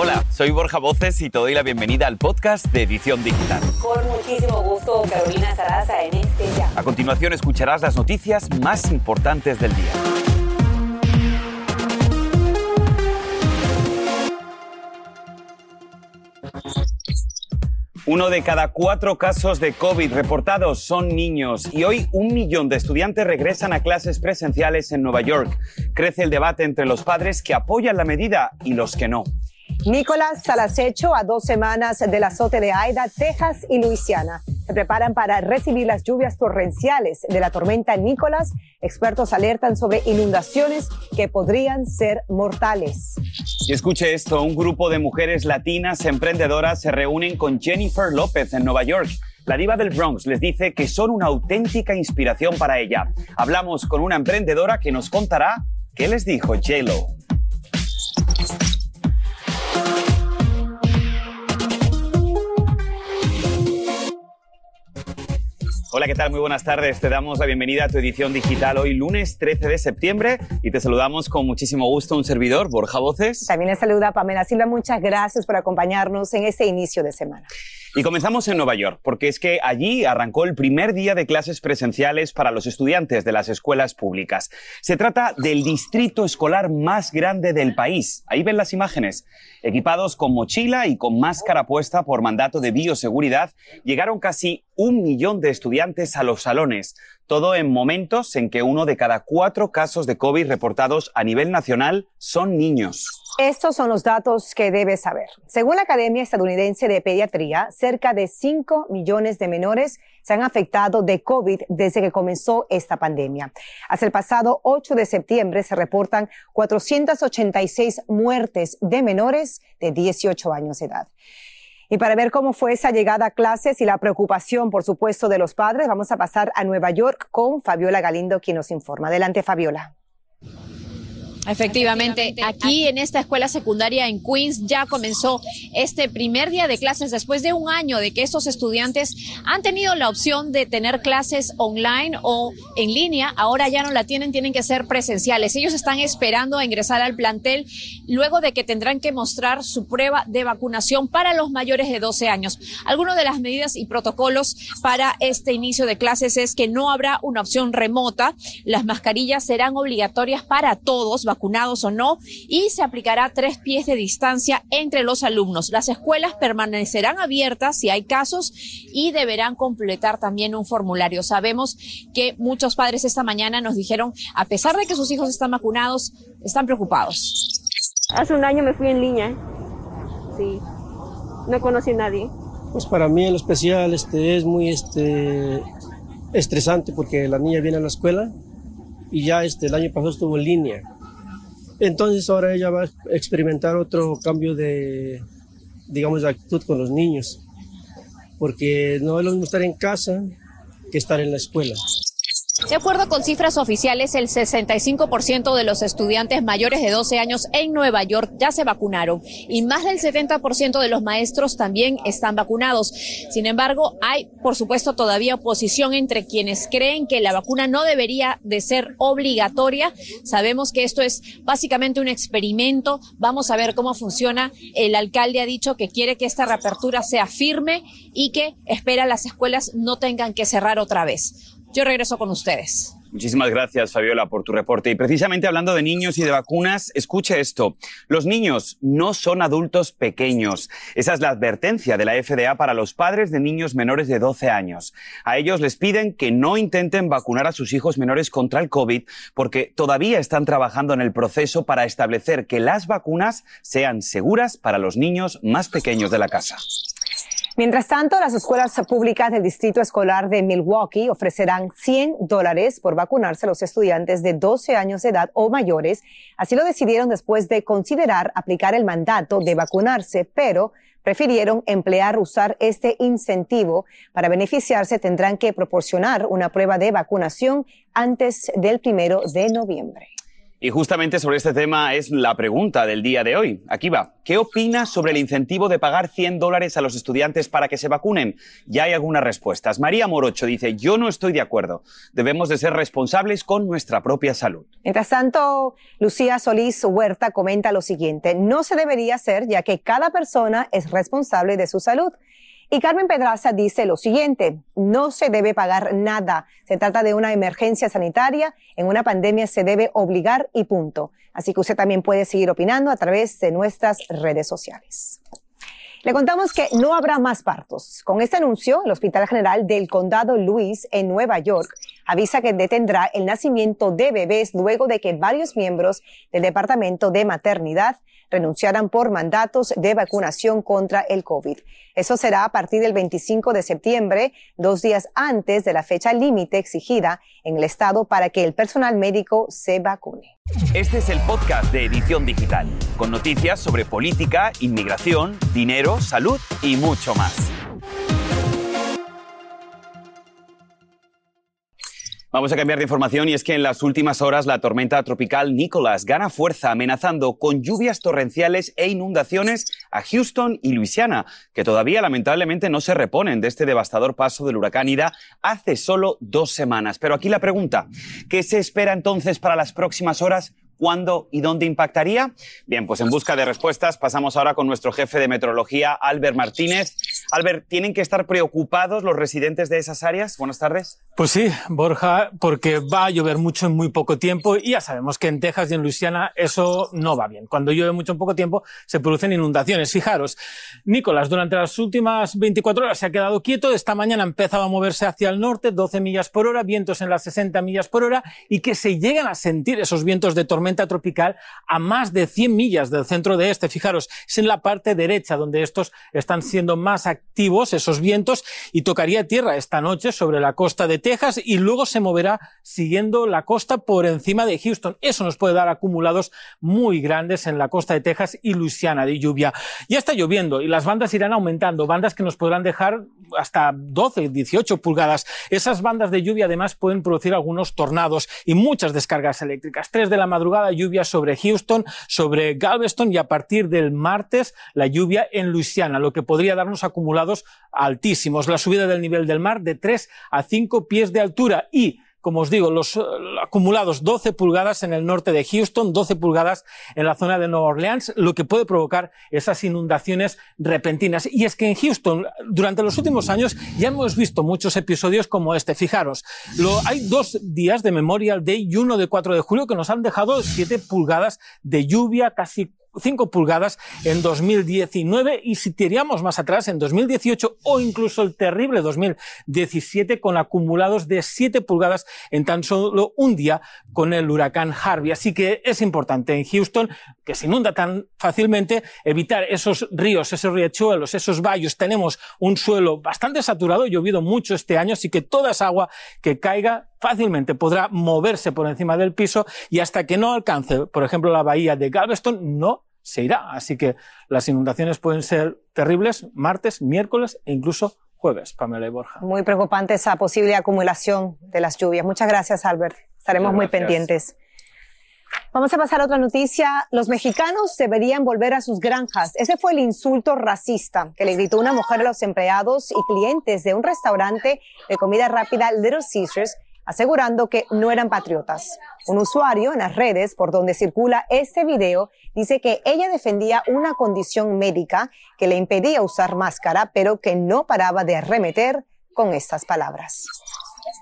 Hola, soy Borja Voces y te doy la bienvenida al podcast de Edición Digital. Con muchísimo gusto, Carolina Sarasa en este ya. A continuación escucharás las noticias más importantes del día. Uno de cada cuatro casos de COVID reportados son niños y hoy un millón de estudiantes regresan a clases presenciales en Nueva York. Crece el debate entre los padres que apoyan la medida y los que no. Nicolás Salacecho a dos semanas del azote de Aida, Texas y Luisiana. Se preparan para recibir las lluvias torrenciales de la tormenta Nicolás. Expertos alertan sobre inundaciones que podrían ser mortales. Y escuche esto, un grupo de mujeres latinas emprendedoras se reúnen con Jennifer López en Nueva York. La diva del Bronx les dice que son una auténtica inspiración para ella. Hablamos con una emprendedora que nos contará qué les dijo J-Lo. Hola, ¿qué tal? Muy buenas tardes. Te damos la bienvenida a tu edición digital hoy lunes 13 de septiembre y te saludamos con muchísimo gusto un servidor, Borja Voces. También le saluda Pamela Silva. Muchas gracias por acompañarnos en este inicio de semana. Y comenzamos en Nueva York, porque es que allí arrancó el primer día de clases presenciales para los estudiantes de las escuelas públicas. Se trata del distrito escolar más grande del país. Ahí ven las imágenes. Equipados con mochila y con máscara puesta por mandato de bioseguridad, llegaron casi un millón de estudiantes a los salones, todo en momentos en que uno de cada cuatro casos de COVID reportados a nivel nacional son niños. Estos son los datos que debes saber. Según la Academia Estadounidense de Pediatría, cerca de 5 millones de menores se han afectado de COVID desde que comenzó esta pandemia. Hasta el pasado 8 de septiembre se reportan 486 muertes de menores de 18 años de edad. Y para ver cómo fue esa llegada a clases y la preocupación, por supuesto, de los padres, vamos a pasar a Nueva York con Fabiola Galindo, quien nos informa. Adelante, Fabiola. Efectivamente, aquí en esta escuela secundaria en Queens ya comenzó este primer día de clases después de un año de que estos estudiantes han tenido la opción de tener clases online o en línea. Ahora ya no la tienen, tienen que ser presenciales. Ellos están esperando a ingresar al plantel luego de que tendrán que mostrar su prueba de vacunación para los mayores de 12 años. Algunas de las medidas y protocolos para este inicio de clases es que no habrá una opción remota. Las mascarillas serán obligatorias para todos vacunados o no, y se aplicará tres pies de distancia entre los alumnos. Las escuelas permanecerán abiertas si hay casos y deberán completar también un formulario. Sabemos que muchos padres esta mañana nos dijeron, a pesar de que sus hijos están vacunados, están preocupados. Hace un año me fui en línea. Sí. No conocí a nadie. Pues para mí en lo especial este, es muy este, estresante porque la niña viene a la escuela y ya este, el año pasado estuvo en línea entonces ahora ella va a experimentar otro cambio de, digamos, de actitud con los niños, porque no es lo mismo estar en casa que estar en la escuela. De acuerdo con cifras oficiales, el 65% de los estudiantes mayores de 12 años en Nueva York ya se vacunaron y más del 70% de los maestros también están vacunados. Sin embargo, hay, por supuesto, todavía oposición entre quienes creen que la vacuna no debería de ser obligatoria. Sabemos que esto es básicamente un experimento. Vamos a ver cómo funciona. El alcalde ha dicho que quiere que esta reapertura sea firme y que espera las escuelas no tengan que cerrar otra vez. Yo regreso con ustedes. Muchísimas gracias, Fabiola, por tu reporte. Y precisamente hablando de niños y de vacunas, escuche esto. Los niños no son adultos pequeños. Esa es la advertencia de la FDA para los padres de niños menores de 12 años. A ellos les piden que no intenten vacunar a sus hijos menores contra el COVID porque todavía están trabajando en el proceso para establecer que las vacunas sean seguras para los niños más pequeños de la casa. Mientras tanto, las escuelas públicas del Distrito Escolar de Milwaukee ofrecerán 100 dólares por vacunarse a los estudiantes de 12 años de edad o mayores. Así lo decidieron después de considerar aplicar el mandato de vacunarse, pero prefirieron emplear usar este incentivo. Para beneficiarse tendrán que proporcionar una prueba de vacunación antes del primero de noviembre. Y justamente sobre este tema es la pregunta del día de hoy. Aquí va. ¿Qué opinas sobre el incentivo de pagar 100 dólares a los estudiantes para que se vacunen? Ya hay algunas respuestas. María Morocho dice, yo no estoy de acuerdo. Debemos de ser responsables con nuestra propia salud. Mientras tanto, Lucía Solís Huerta comenta lo siguiente. No se debería hacer ya que cada persona es responsable de su salud. Y Carmen Pedraza dice lo siguiente, no se debe pagar nada. Se trata de una emergencia sanitaria. En una pandemia se debe obligar y punto. Así que usted también puede seguir opinando a través de nuestras redes sociales. Le contamos que no habrá más partos. Con este anuncio, el Hospital General del Condado Luis en Nueva York avisa que detendrá el nacimiento de bebés luego de que varios miembros del Departamento de Maternidad renunciaran por mandatos de vacunación contra el COVID. Eso será a partir del 25 de septiembre, dos días antes de la fecha límite exigida en el estado para que el personal médico se vacune. Este es el podcast de Edición Digital, con noticias sobre política, inmigración, dinero, salud y mucho más. Vamos a cambiar de información y es que en las últimas horas la tormenta tropical Nicholas gana fuerza amenazando con lluvias torrenciales e inundaciones a Houston y Luisiana, que todavía lamentablemente no se reponen de este devastador paso del huracán Ida hace solo dos semanas. Pero aquí la pregunta, ¿qué se espera entonces para las próximas horas? cuándo y dónde impactaría? Bien, pues en busca de respuestas pasamos ahora con nuestro jefe de meteorología, Albert Martínez. Albert, ¿tienen que estar preocupados los residentes de esas áreas? Buenas tardes. Pues sí, Borja, porque va a llover mucho en muy poco tiempo y ya sabemos que en Texas y en Luisiana eso no va bien. Cuando llueve mucho en poco tiempo se producen inundaciones. Fijaros, Nicolás, durante las últimas 24 horas se ha quedado quieto. Esta mañana empezaba a moverse hacia el norte, 12 millas por hora, vientos en las 60 millas por hora y que se llegan a sentir esos vientos de tormenta tropical a más de 100 millas del centro de este. Fijaros, es en la parte derecha donde estos están siendo más activos, esos vientos, y tocaría tierra esta noche sobre la costa de Texas y luego se moverá siguiendo la costa por encima de Houston. Eso nos puede dar acumulados muy grandes en la costa de Texas y Luisiana de lluvia. Ya está lloviendo y las bandas irán aumentando, bandas que nos podrán dejar hasta 12, 18 pulgadas. Esas bandas de lluvia además pueden producir algunos tornados y muchas descargas eléctricas. Tres de la madrugada lluvia sobre Houston, sobre Galveston y a partir del martes la lluvia en Luisiana, lo que podría darnos acumulados altísimos. La subida del nivel del mar de 3 a 5 pies de altura y como os digo, los eh, acumulados 12 pulgadas en el norte de Houston, 12 pulgadas en la zona de Nueva Orleans, lo que puede provocar esas inundaciones repentinas. Y es que en Houston, durante los últimos años, ya hemos visto muchos episodios como este. Fijaros, lo, hay dos días de Memorial Day y uno de 4 de julio que nos han dejado 7 pulgadas de lluvia, casi 5 pulgadas en 2019 y si tiramos más atrás en 2018 o incluso el terrible 2017 con acumulados de 7 pulgadas en tan solo un día con el huracán Harvey. Así que es importante en Houston, que se inunda tan fácilmente, evitar esos ríos, esos riachuelos, esos valles. Tenemos un suelo bastante saturado, llovido mucho este año, así que toda esa agua que caiga fácilmente podrá moverse por encima del piso y hasta que no alcance, por ejemplo, la bahía de Galveston, no se irá. Así que las inundaciones pueden ser terribles martes, miércoles e incluso jueves, Pamela y Borja. Muy preocupante esa posible acumulación de las lluvias. Muchas gracias, Albert. Estaremos muy pendientes. Vamos a pasar a otra noticia. Los mexicanos deberían volver a sus granjas. Ese fue el insulto racista que le gritó una mujer a los empleados y clientes de un restaurante de comida rápida Little Caesars asegurando que no eran patriotas. Un usuario en las redes por donde circula este video dice que ella defendía una condición médica que le impedía usar máscara, pero que no paraba de arremeter con estas palabras.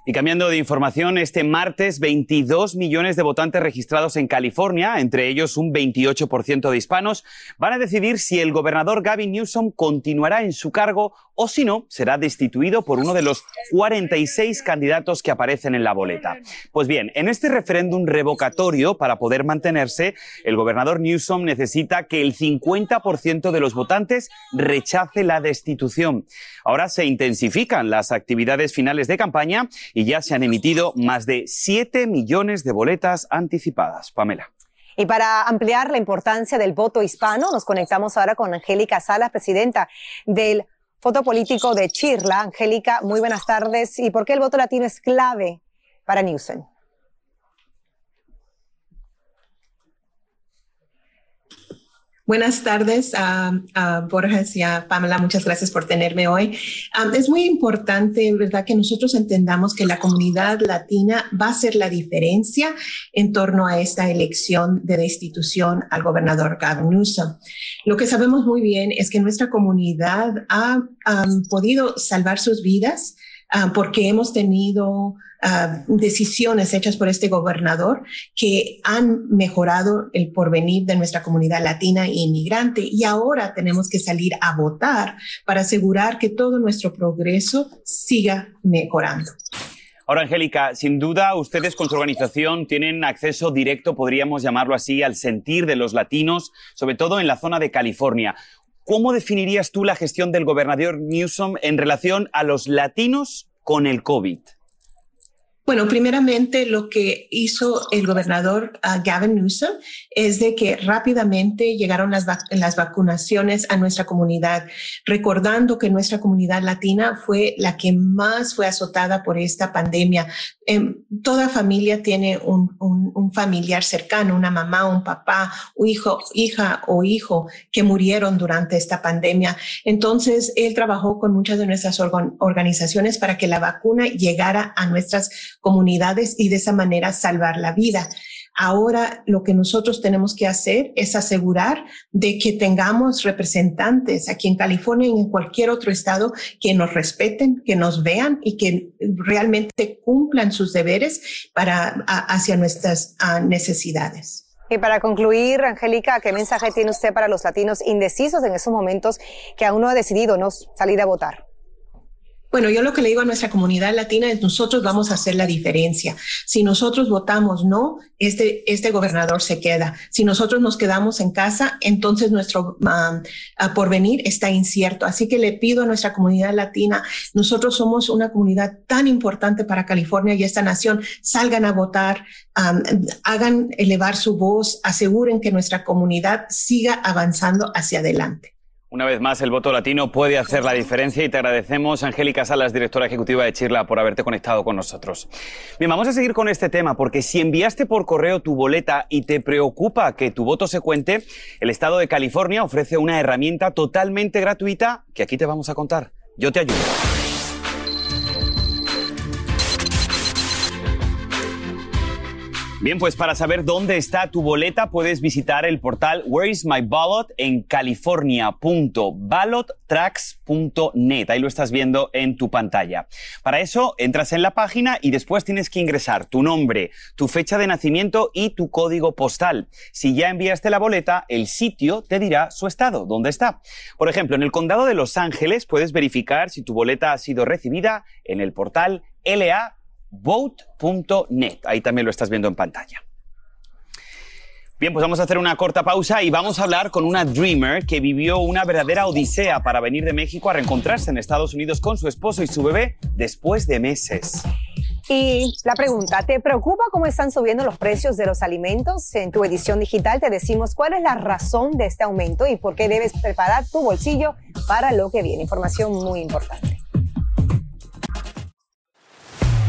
Y cambiando de información, este martes 22 millones de votantes registrados en California, entre ellos un 28% de hispanos, van a decidir si el gobernador Gavin Newsom continuará en su cargo o si no, será destituido por uno de los 46 candidatos que aparecen en la boleta. Pues bien, en este referéndum revocatorio, para poder mantenerse, el gobernador Newsom necesita que el 50% de los votantes rechace la destitución. Ahora se intensifican las actividades finales de campaña y ya se han emitido más de 7 millones de boletas anticipadas. Pamela. Y para ampliar la importancia del voto hispano, nos conectamos ahora con Angélica Salas, presidenta del Foto político de Chirla. Angélica, muy buenas tardes. ¿Y por qué el voto latino es clave para Newsom? Buenas tardes a, Borges y a Pamela. Muchas gracias por tenerme hoy. es muy importante, ¿verdad?, que nosotros entendamos que la comunidad latina va a ser la diferencia en torno a esta elección de destitución al gobernador Gavin Newsom. Lo que sabemos muy bien es que nuestra comunidad ha podido salvar sus vidas Ah, porque hemos tenido ah, decisiones hechas por este gobernador que han mejorado el porvenir de nuestra comunidad latina e inmigrante y ahora tenemos que salir a votar para asegurar que todo nuestro progreso siga mejorando. Ahora, Angélica, sin duda ustedes con su organización tienen acceso directo, podríamos llamarlo así, al sentir de los latinos, sobre todo en la zona de California. ¿Cómo definirías tú la gestión del gobernador Newsom en relación a los latinos con el COVID? Bueno, primeramente lo que hizo el gobernador uh, Gavin Newsom es de que rápidamente llegaron las, las vacunaciones a nuestra comunidad, recordando que nuestra comunidad latina fue la que más fue azotada por esta pandemia. Em, toda familia tiene un, un, un, familiar cercano, una mamá, un papá, un hijo, hija o hijo que murieron durante esta pandemia. Entonces, él trabajó con muchas de nuestras organizaciones para que la vacuna llegara a nuestras comunidades y de esa manera salvar la vida. Ahora lo que nosotros tenemos que hacer es asegurar de que tengamos representantes aquí en California y en cualquier otro estado que nos respeten, que nos vean y que realmente cumplan sus deberes para hacia nuestras necesidades. Y para concluir, Angélica, ¿qué mensaje tiene usted para los latinos indecisos en esos momentos que aún no ha decidido no salir a votar? Bueno, yo lo que le digo a nuestra comunidad latina es nosotros vamos a hacer la diferencia. Si nosotros votamos no, este, este gobernador se queda. Si nosotros nos quedamos en casa, entonces nuestro um, porvenir está incierto. Así que le pido a nuestra comunidad latina, nosotros somos una comunidad tan importante para California y esta nación, salgan a votar, hagan elevar su voz, aseguren que nuestra comunidad siga avanzando hacia adelante. Una vez más, el voto latino puede hacer la diferencia y te agradecemos, Angélica Salas, directora ejecutiva de Chirla, por haberte conectado con nosotros. Bien, vamos a seguir con este tema porque si enviaste por correo tu boleta y te preocupa que tu voto se cuente, el Estado de California ofrece una herramienta totalmente gratuita que aquí te vamos a contar. Yo te ayudo. Bien, pues para saber dónde está tu boleta puedes visitar el portal Where is my ballot en california.ballottracks.net. Ahí lo estás viendo en tu pantalla. Para eso entras en la página y después tienes que ingresar tu nombre, tu fecha de nacimiento y tu código postal. Si ya enviaste la boleta, el sitio te dirá su estado, dónde está. Por ejemplo, en el condado de Los Ángeles puedes verificar si tu boleta ha sido recibida en el portal LA vote.net. Ahí también lo estás viendo en pantalla. Bien, pues vamos a hacer una corta pausa y vamos a hablar con una dreamer que vivió una verdadera odisea para venir de México a reencontrarse en Estados Unidos con su esposo y su bebé después de meses. Y la pregunta, ¿te preocupa cómo están subiendo los precios de los alimentos? En tu edición digital te decimos cuál es la razón de este aumento y por qué debes preparar tu bolsillo para lo que viene. Información muy importante.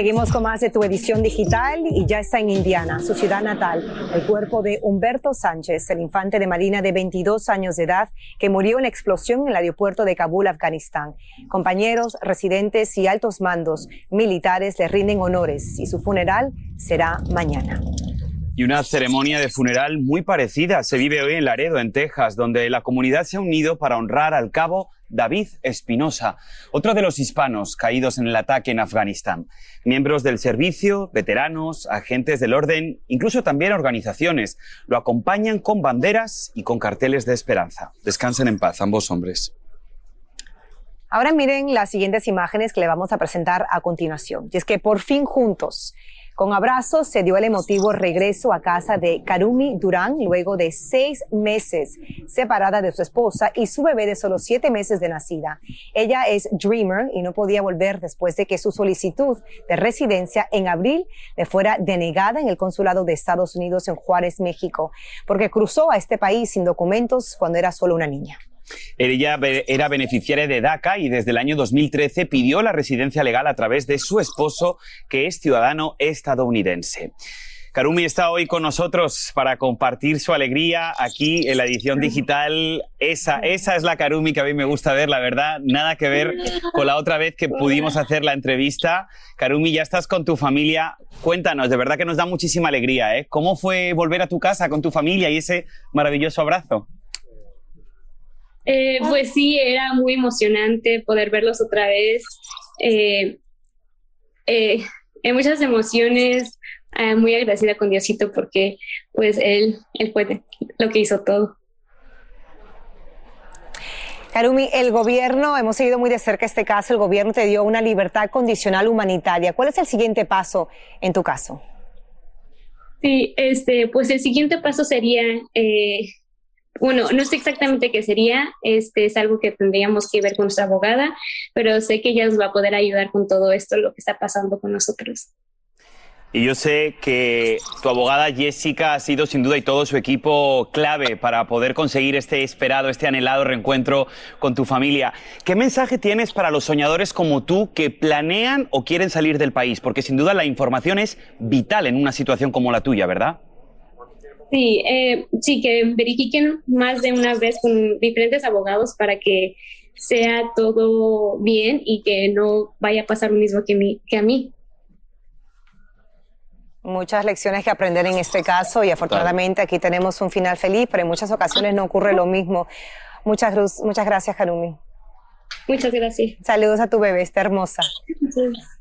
Seguimos con más de tu edición digital y ya está en Indiana, su ciudad natal, el cuerpo de Humberto Sánchez, el infante de Marina de 22 años de edad que murió en la explosión en el aeropuerto de Kabul, Afganistán. Compañeros, residentes y altos mandos militares le rinden honores y su funeral será mañana. Y una ceremonia de funeral muy parecida se vive hoy en Laredo, en Texas, donde la comunidad se ha unido para honrar al cabo David Espinosa, otro de los hispanos caídos en el ataque en Afganistán. Miembros del servicio, veteranos, agentes del orden, incluso también organizaciones, lo acompañan con banderas y con carteles de esperanza. Descansen en paz ambos hombres. Ahora miren las siguientes imágenes que le vamos a presentar a continuación. Y es que por fin juntos con abrazos se dio el emotivo regreso a casa de Karumi Durán luego de seis meses separada de su esposa y su bebé de solo siete meses de nacida. Ella es Dreamer y no podía volver después de que su solicitud de residencia en abril le fuera denegada en el consulado de Estados Unidos en Juárez, México, porque cruzó a este país sin documentos cuando era solo una niña. Ella era beneficiaria de DACA y desde el año 2013 pidió la residencia legal a través de su esposo, que es ciudadano estadounidense. Karumi está hoy con nosotros para compartir su alegría aquí en la edición digital. Esa, esa es la Karumi que a mí me gusta ver, la verdad, nada que ver con la otra vez que pudimos hacer la entrevista. Karumi, ya estás con tu familia. Cuéntanos, de verdad que nos da muchísima alegría. ¿eh? ¿Cómo fue volver a tu casa con tu familia y ese maravilloso abrazo? Eh, pues sí, era muy emocionante poder verlos otra vez. Eh, eh, muchas emociones, eh, muy agradecida con Diosito porque pues él, él fue lo que hizo todo. Karumi, el gobierno, hemos seguido muy de cerca este caso, el gobierno te dio una libertad condicional humanitaria. ¿Cuál es el siguiente paso en tu caso? Sí, este, pues el siguiente paso sería, eh, bueno, no sé exactamente qué sería, este es algo que tendríamos que ver con nuestra abogada, pero sé que ella nos va a poder ayudar con todo esto, lo que está pasando con nosotros. Y yo sé que tu abogada Jessica ha sido sin duda y todo su equipo clave para poder conseguir este esperado, este anhelado reencuentro con tu familia. ¿Qué mensaje tienes para los soñadores como tú que planean o quieren salir del país? Porque sin duda la información es vital en una situación como la tuya, ¿verdad? Sí, eh, sí, que verifiquen más de una vez con diferentes abogados para que sea todo bien y que no vaya a pasar lo mismo que, que a mí. Muchas lecciones que aprender en este caso y afortunadamente aquí tenemos un final feliz, pero en muchas ocasiones no ocurre lo mismo. Muchas, muchas gracias, Karumi. Muchas gracias. Saludos a tu bebé, está hermosa.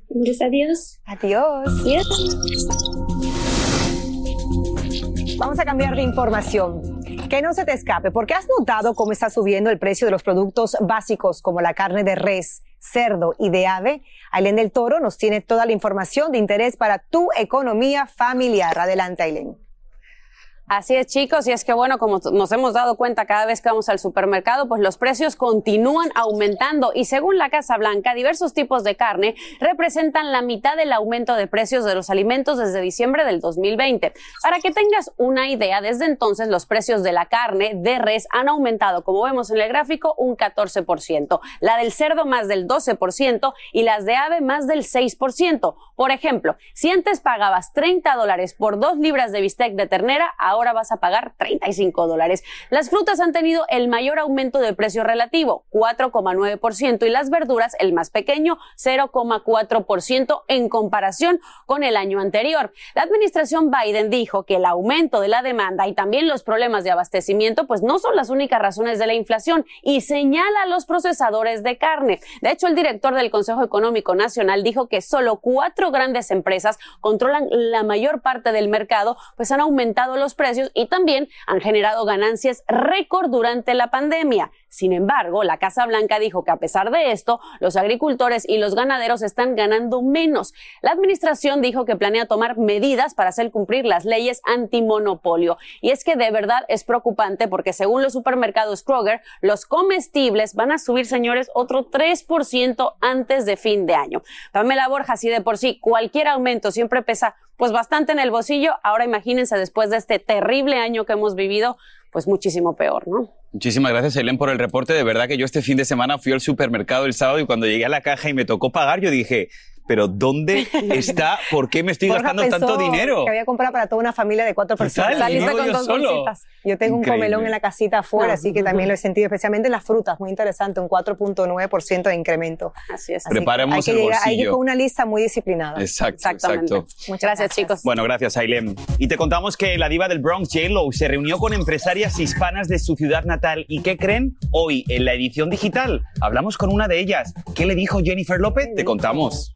Gracias, adiós. Adiós. Vamos a cambiar de información. Que no se te escape, porque has notado cómo está subiendo el precio de los productos básicos como la carne de res, cerdo y de ave. Ailén del Toro nos tiene toda la información de interés para tu economía familiar. Adelante, Ailén. Así es, chicos, y es que bueno, como nos hemos dado cuenta cada vez que vamos al supermercado, pues los precios continúan aumentando y según la Casa Blanca, diversos tipos de carne representan la mitad del aumento de precios de los alimentos desde diciembre del 2020. Para que tengas una idea, desde entonces los precios de la carne de res han aumentado, como vemos en el gráfico, un 14%, la del cerdo más del 12% y las de ave más del 6%. Por ejemplo, si antes pagabas 30 dólares por dos libras de bistec de ternera, ahora ahora vas a pagar 35 dólares. Las frutas han tenido el mayor aumento de precio relativo, 4,9%, y las verduras, el más pequeño, 0,4% en comparación con el año anterior. La administración Biden dijo que el aumento de la demanda y también los problemas de abastecimiento, pues no son las únicas razones de la inflación y señala a los procesadores de carne. De hecho, el director del Consejo Económico Nacional dijo que solo cuatro grandes empresas controlan la mayor parte del mercado, pues han aumentado los precios y también han generado ganancias récord durante la pandemia. Sin embargo, la Casa Blanca dijo que a pesar de esto, los agricultores y los ganaderos están ganando menos. La administración dijo que planea tomar medidas para hacer cumplir las leyes antimonopolio. Y es que de verdad es preocupante porque según los supermercados Kroger, los comestibles van a subir, señores, otro 3% antes de fin de año. Pamela Borja, si de por sí cualquier aumento siempre pesa pues bastante en el bolsillo, ahora imagínense después de este terrible año que hemos vivido, pues muchísimo peor, ¿no? Muchísimas gracias, Helen, por el reporte. De verdad que yo este fin de semana fui al supermercado el sábado y cuando llegué a la caja y me tocó pagar, yo dije, pero ¿dónde está? ¿Por qué me estoy gastando tanto dinero? Que había comprado para toda una familia de cuatro personas. Con dos bolsitas. Yo tengo un comelón en la casita afuera, así que también lo he sentido, especialmente en las frutas, muy interesante, un 4.9% de incremento. Así es. Preparemos hay que el bolsillo. Hay que ir con una lista muy disciplinada. Exacto, exacto. Muchas gracias, chicos. Bueno, gracias, Ailem. Y te contamos que la diva del Bronx, J-Lo, se reunió con empresarias hispanas de su ciudad natal. ¿Y qué creen? Hoy, en la edición digital, hablamos con una de ellas. ¿Qué le dijo Jennifer López? Te contamos.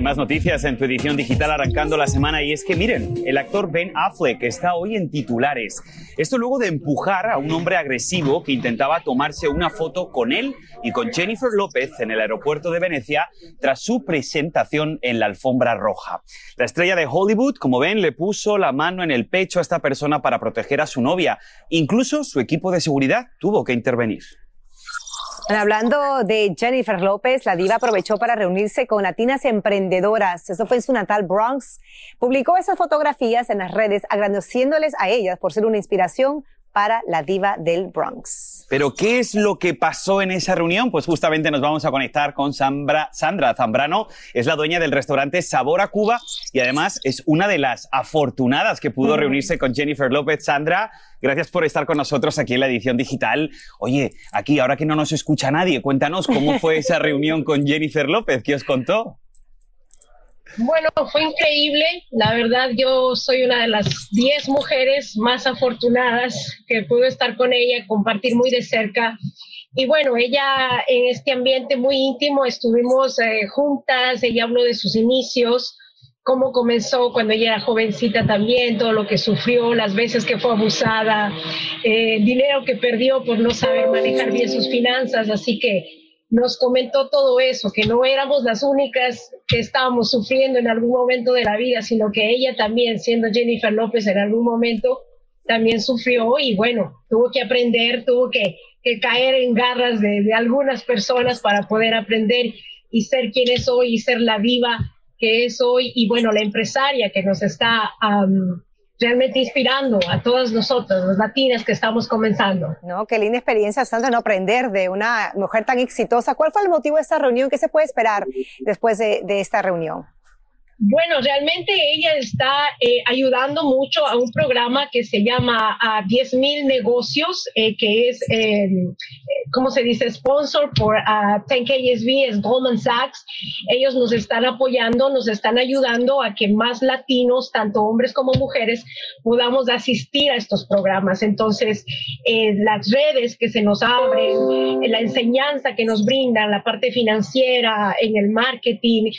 Hay más noticias en tu edición digital arrancando la semana y es que miren, el actor Ben Affleck está hoy en titulares. Esto luego de empujar a un hombre agresivo que intentaba tomarse una foto con él y con Jennifer López en el aeropuerto de Venecia tras su presentación en la alfombra roja. La estrella de Hollywood, como ven, le puso la mano en el pecho a esta persona para proteger a su novia. Incluso su equipo de seguridad tuvo que intervenir. Hablando de Jennifer López, la diva aprovechó para reunirse con latinas emprendedoras. Eso fue en su natal Bronx. Publicó esas fotografías en las redes, agradeciéndoles a ellas por ser una inspiración para la diva del Bronx. Pero, ¿qué es lo que pasó en esa reunión? Pues justamente nos vamos a conectar con Sandra, Sandra Zambrano. Es la dueña del restaurante Sabor a Cuba y además es una de las afortunadas que pudo reunirse con Jennifer López. Sandra, gracias por estar con nosotros aquí en la edición digital. Oye, aquí, ahora que no nos escucha nadie, cuéntanos cómo fue esa reunión con Jennifer López. ¿Qué os contó? Bueno, fue increíble. La verdad, yo soy una de las 10 mujeres más afortunadas que pude estar con ella, compartir muy de cerca. Y bueno, ella en este ambiente muy íntimo estuvimos eh, juntas, ella habló de sus inicios, cómo comenzó cuando ella era jovencita también, todo lo que sufrió, las veces que fue abusada, eh, dinero que perdió por no saber manejar bien sus finanzas. Así que nos comentó todo eso, que no éramos las únicas que estábamos sufriendo en algún momento de la vida, sino que ella también, siendo Jennifer López en algún momento, también sufrió y bueno, tuvo que aprender, tuvo que, caer en garras de, algunas personas para poder aprender y ser quien es hoy y ser la viva que es hoy. Y bueno, la empresaria que nos está realmente inspirando a todas nosotros, las latinas que estamos comenzando. No, qué linda experiencia, Sandra, no aprender de una mujer tan exitosa. ¿Cuál fue el motivo de esta reunión? ¿Qué se puede esperar después de, de esta reunión? Bueno, realmente ella está eh, ayudando mucho a un programa que se llama a 10.000 negocios, eh, que es, eh, ¿cómo se dice? Sponsor por uh, 10KSB, es Goldman Sachs. Ellos nos están apoyando, nos están ayudando a que más latinos, tanto hombres como mujeres, podamos asistir a estos programas. Entonces, las redes que se nos abren, la enseñanza que nos brindan, la parte financiera, en el marketing,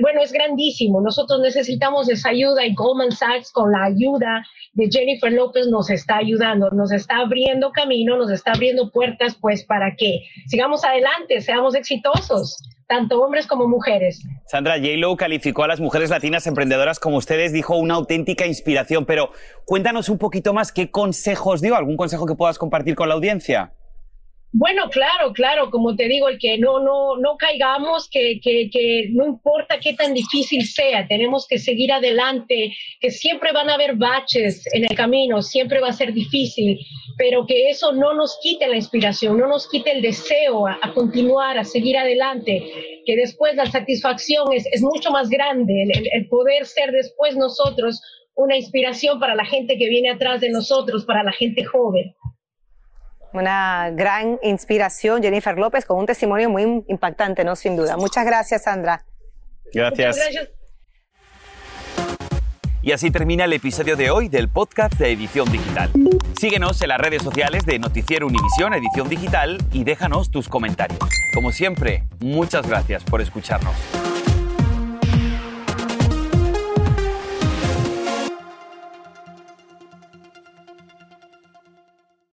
bueno, es grandísimo nosotros necesitamos esa ayuda y Goldman Sachs con la ayuda de Jennifer López nos está ayudando, nos está abriendo camino, nos está abriendo puertas pues para que sigamos adelante, seamos exitosos tanto hombres como mujeres. Sandra J. calificó a las mujeres latinas emprendedoras como ustedes, dijo una auténtica inspiración, pero cuéntanos un poquito más qué consejos dio, algún consejo que puedas compartir con la audiencia. Bueno, claro, claro, como te digo, el que no, no, no caigamos, que, que, que, no importa qué tan difícil sea, tenemos que seguir adelante, que siempre van a haber baches en el camino, siempre va a ser difícil, pero que eso no nos quite la inspiración, no nos quite el deseo a, continuar, a seguir adelante, que después la satisfacción es, es mucho más grande, el, el poder ser después nosotros una inspiración para la gente que viene atrás de nosotros, para la gente joven. Una gran inspiración, Jennifer López, con un testimonio muy impactante, ¿no? Sin duda. Muchas gracias, Sandra. Gracias. Y así termina el episodio de hoy del podcast de Edición Digital. Síguenos en las redes sociales de Noticiero Univisión Edición Digital y déjanos tus comentarios. Como siempre, muchas gracias por escucharnos.